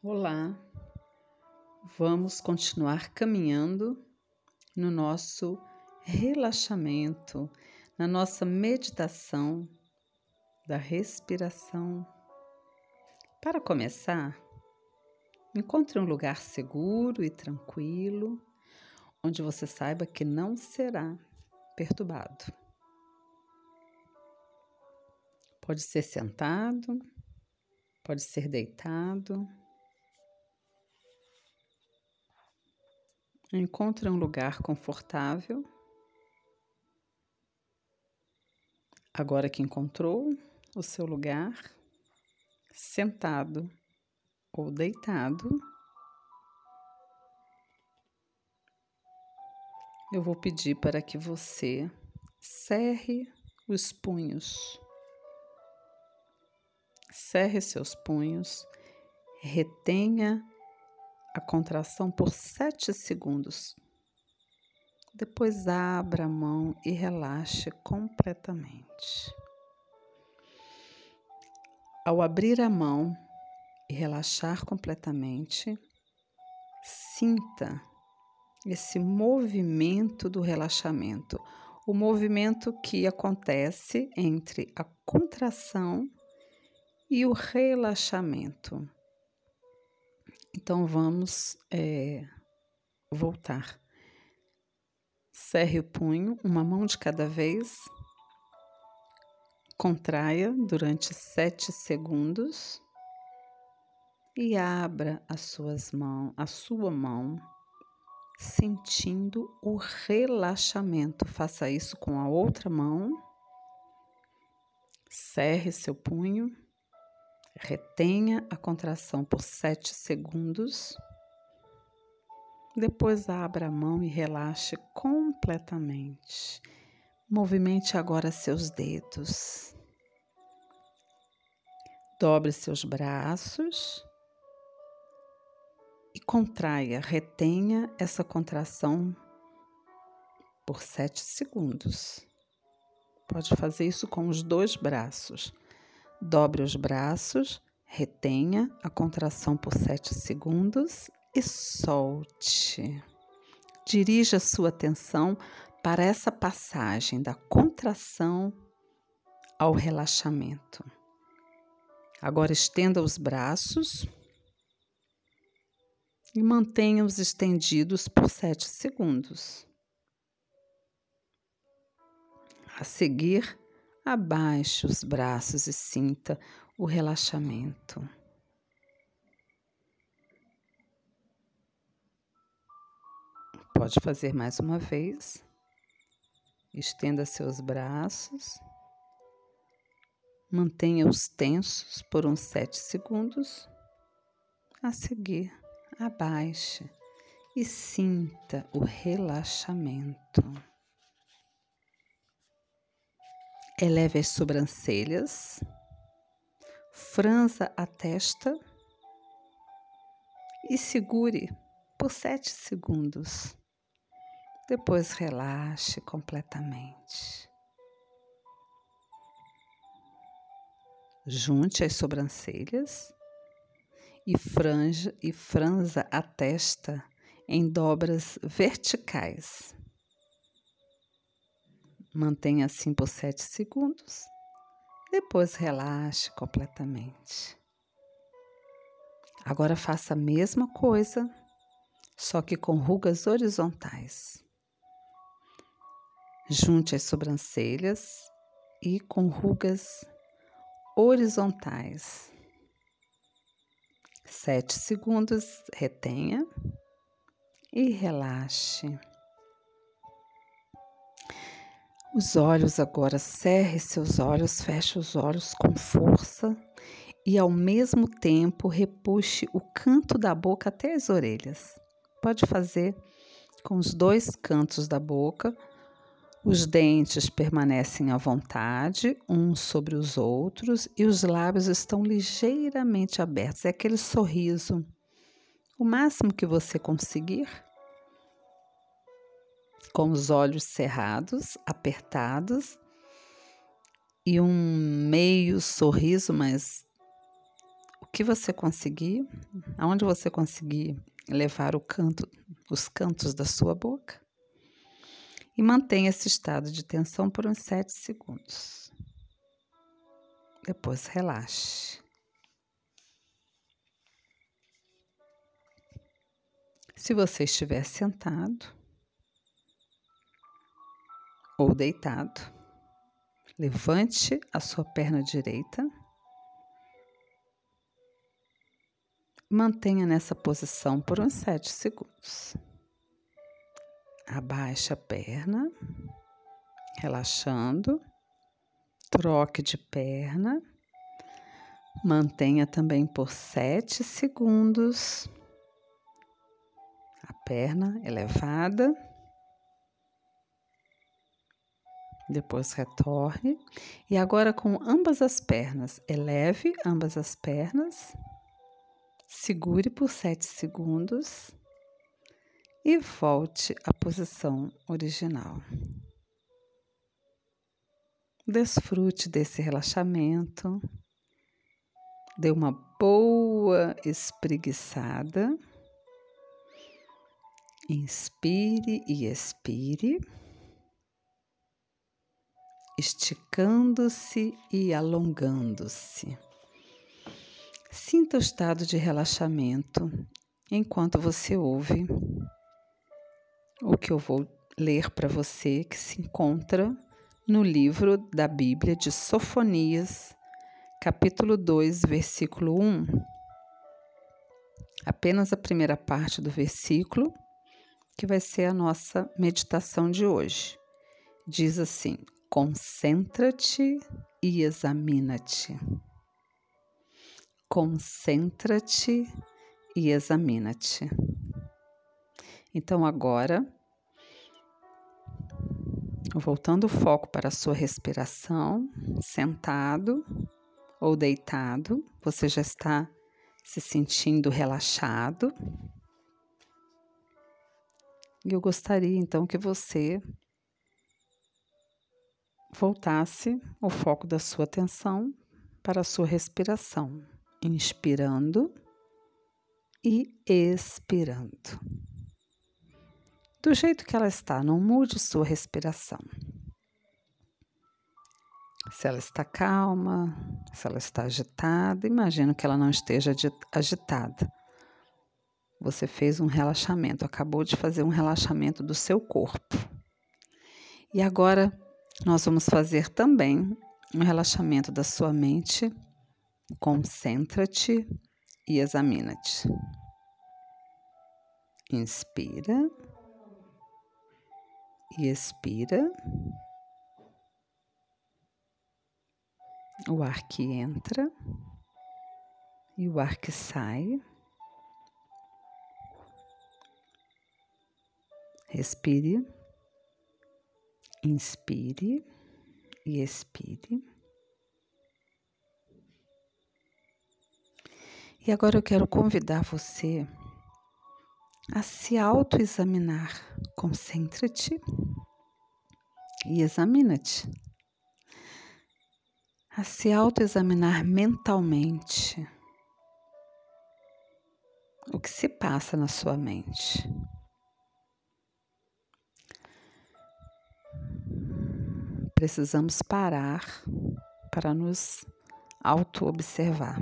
Olá, vamos continuar caminhando no nosso relaxamento, na nossa meditação da respiração. Para começar, encontre um lugar seguro e tranquilo, onde você saiba que não será perturbado. Pode ser sentado, pode ser deitado Encontre um lugar confortável. Agora que encontrou o seu lugar, sentado ou deitado, eu vou pedir para que você cerre os punhos. Cerre seus punhos, retenha a contração por sete segundos. Depois abra a mão e relaxe completamente. Ao abrir a mão e relaxar completamente, sinta esse movimento do relaxamento, o movimento que acontece entre a contração e o relaxamento. Então vamos é, voltar. Cerre o punho, uma mão de cada vez. Contraia durante sete segundos e abra as suas mãos, a sua mão, sentindo o relaxamento. Faça isso com a outra mão. Cerre seu punho Retenha a contração por sete segundos. Depois abra a mão e relaxe completamente. Movimente agora seus dedos. Dobre seus braços e contraia, retenha essa contração por sete segundos. Pode fazer isso com os dois braços. Dobre os braços, retenha a contração por 7 segundos e solte. Dirija sua atenção para essa passagem da contração ao relaxamento. Agora estenda os braços e mantenha-os estendidos por 7 segundos. A seguir, Abaixe os braços e sinta o relaxamento. Pode fazer mais uma vez. Estenda seus braços. Mantenha-os tensos por uns sete segundos. A seguir, abaixe e sinta o relaxamento. Eleve as sobrancelhas, franza a testa e segure por sete segundos. Depois relaxe completamente. Junte as sobrancelhas e franja e franza a testa em dobras verticais. Mantenha assim por 7 segundos. Depois relaxe completamente. Agora faça a mesma coisa, só que com rugas horizontais. Junte as sobrancelhas e com rugas horizontais. Sete segundos, retenha e relaxe. Os olhos agora, cerre seus olhos, feche os olhos com força e ao mesmo tempo repuxe o canto da boca até as orelhas. Pode fazer com os dois cantos da boca. Os dentes permanecem à vontade, uns sobre os outros, e os lábios estão ligeiramente abertos. É aquele sorriso, o máximo que você conseguir com os olhos cerrados, apertados e um meio sorriso, mas o que você conseguir, aonde você conseguir levar o canto, os cantos da sua boca. E mantenha esse estado de tensão por uns 7 segundos. Depois relaxe. Se você estiver sentado ou deitado, levante a sua perna direita. Mantenha nessa posição por uns 7 segundos. Abaixe a perna, relaxando. Troque de perna. Mantenha também por 7 segundos a perna elevada. Depois retorne. E agora com ambas as pernas, eleve ambas as pernas. Segure por 7 segundos e volte à posição original. Desfrute desse relaxamento. Dê uma boa espreguiçada. Inspire e expire, esticando-se e alongando-se. Sinta o estado de relaxamento enquanto você ouve o que eu vou ler para você, que se encontra no livro da Bíblia de Sofonias, capítulo 2, versículo 1. Apenas a primeira parte do versículo que vai ser a nossa meditação de hoje. Diz assim: concentra-te e examina-te. Concentra-te e examina-te. Então, agora, voltando o foco para a sua respiração, sentado ou deitado, você já está se sentindo relaxado. E eu gostaria então que você voltasse o foco da sua atenção para a sua respiração, inspirando e expirando. Do jeito que ela está, não mude sua respiração. Se ela está calma, se ela está agitada, imagino que ela não esteja agitada. Você fez um relaxamento, acabou de fazer um relaxamento do seu corpo. E agora nós vamos fazer também um relaxamento da sua mente. Concentra-te e examina-te. Inspira e expira. O ar que entra e o ar que sai. Respire, inspire e expire. E agora eu quero convidar você a se autoexaminar. Concentra-te e examina-te. A se autoexaminar mentalmente. O que se passa na sua mente? Precisamos parar para nos auto-observar.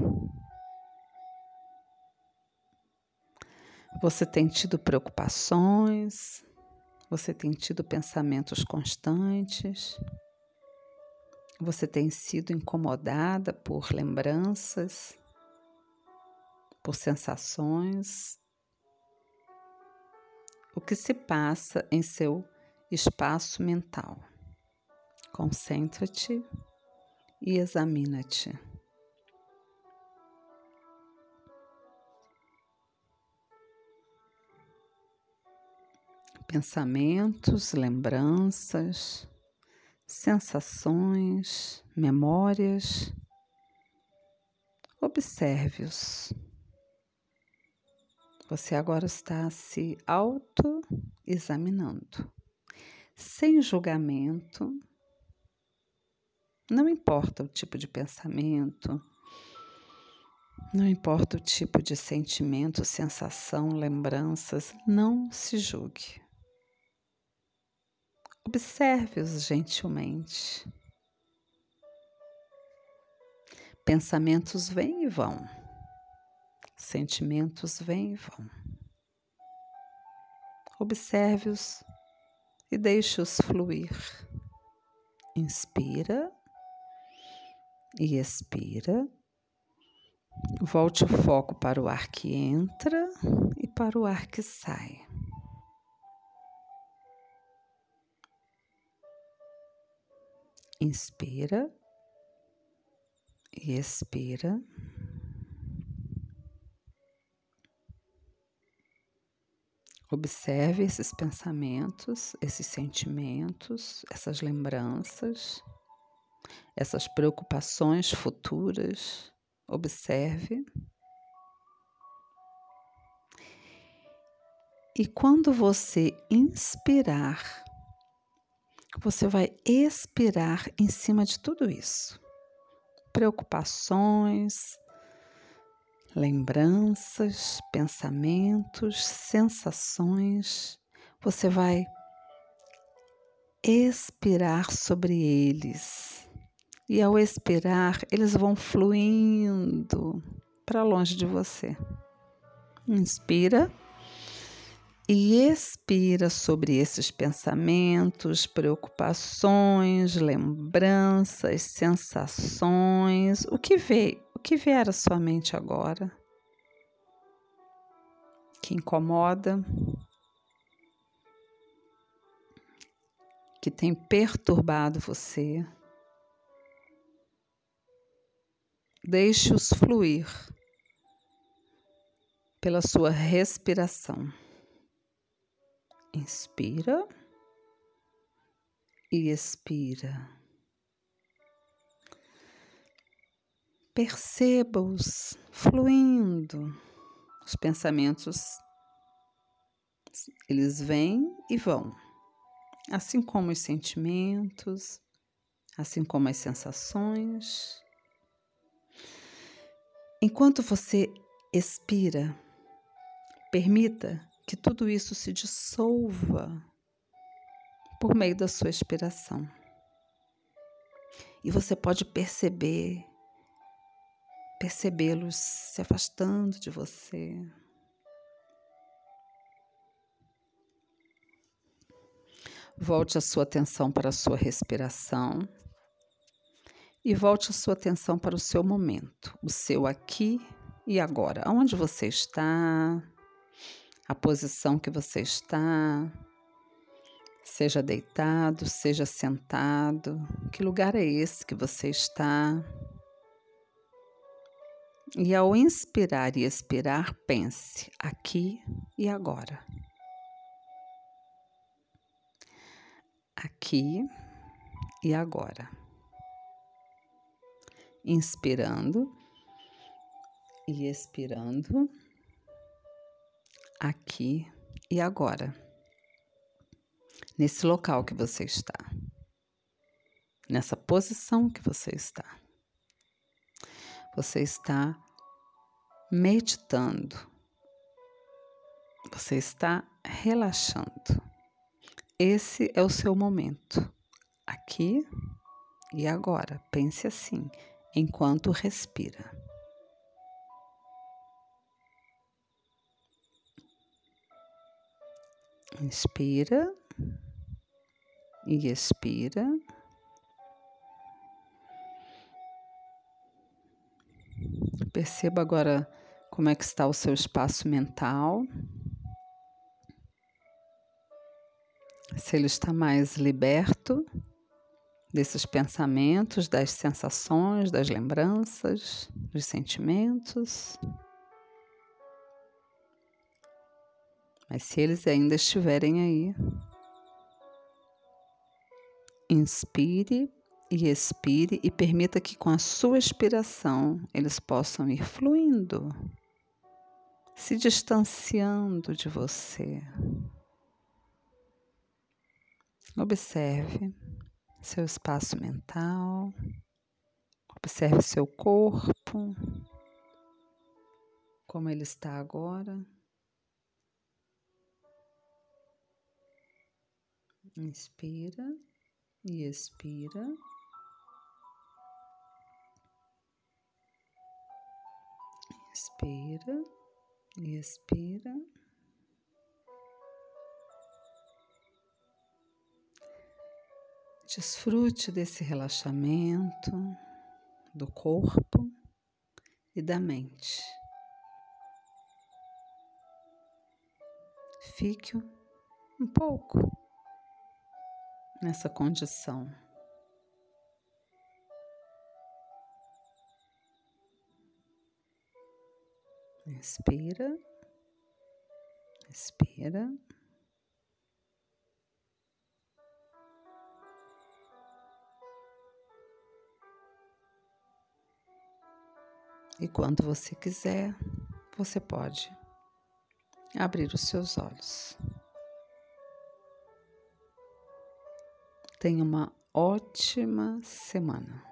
Você tem tido preocupações? Você tem tido pensamentos constantes? Você tem sido incomodada por lembranças, por sensações? O que se passa em seu espaço mental? Concentra-te e examina-te. Pensamentos, lembranças, sensações, memórias. Observe-os. Você agora está se auto-examinando, sem julgamento, não importa o tipo de pensamento, Não importa o tipo de sentimento, sensação, lembranças, não se julgue. Observe-os gentilmente. Pensamentos vêm e vão, sentimentos vêm e vão. Observe-os e deixe-os fluir. Inspira e expira. Volte o foco para o ar que entra e para o ar que sai. Inspira e expira. Observe esses pensamentos, esses sentimentos, essas lembranças, essas preocupações futuras. Observe. E quando você inspirar, você vai expirar em cima de tudo isso. Preocupações, lembranças, pensamentos, sensações. Você vai expirar sobre eles. E ao expirar, eles vão fluindo para longe de você. Inspira e expira sobre esses pensamentos, preocupações, lembranças, sensações, o que veio, o que vier à sua mente agora, que incomoda, que tem perturbado você. Deixe-os fluir pela sua respiração. Inspira e expira. Perceba-os fluindo. Os pensamentos eles vêm e vão, assim como os sentimentos, assim como as sensações. Enquanto você expira, permita que tudo isso se dissolva por meio da sua expiração. E você pode perceber, percebê-los se afastando de você. Volte a sua atenção para a sua respiração e volte a sua atenção para o seu momento, o seu aqui e agora. Onde você está, a posição que você está, seja deitado, seja sentado, que lugar é esse que você está? E ao inspirar e expirar, pense aqui e agora. Aqui e agora inspirando e expirando aqui e agora, nesse local que você está, nessa posição que você está. Você está meditando, você está relaxando. Esse é o seu momento, aqui e agora. Pense assim enquanto respira. Inspira e expira. Perceba agora como é que está o seu espaço mental. Se ele está mais liberto desses pensamentos, das sensações, das lembranças, dos sentimentos. Mas se eles ainda estiverem aí, inspire e expire e permita que com a sua expiração eles possam ir fluindo, se distanciando de você. Observe seu espaço mental, observe seu corpo, como ele está agora. Inspira e expira. Inspira e expira. Desfrute desse relaxamento do corpo e da mente. Fique um pouco nessa condição. Inspira, expira. E quando você quiser, você pode abrir os seus olhos. Tenha uma ótima semana.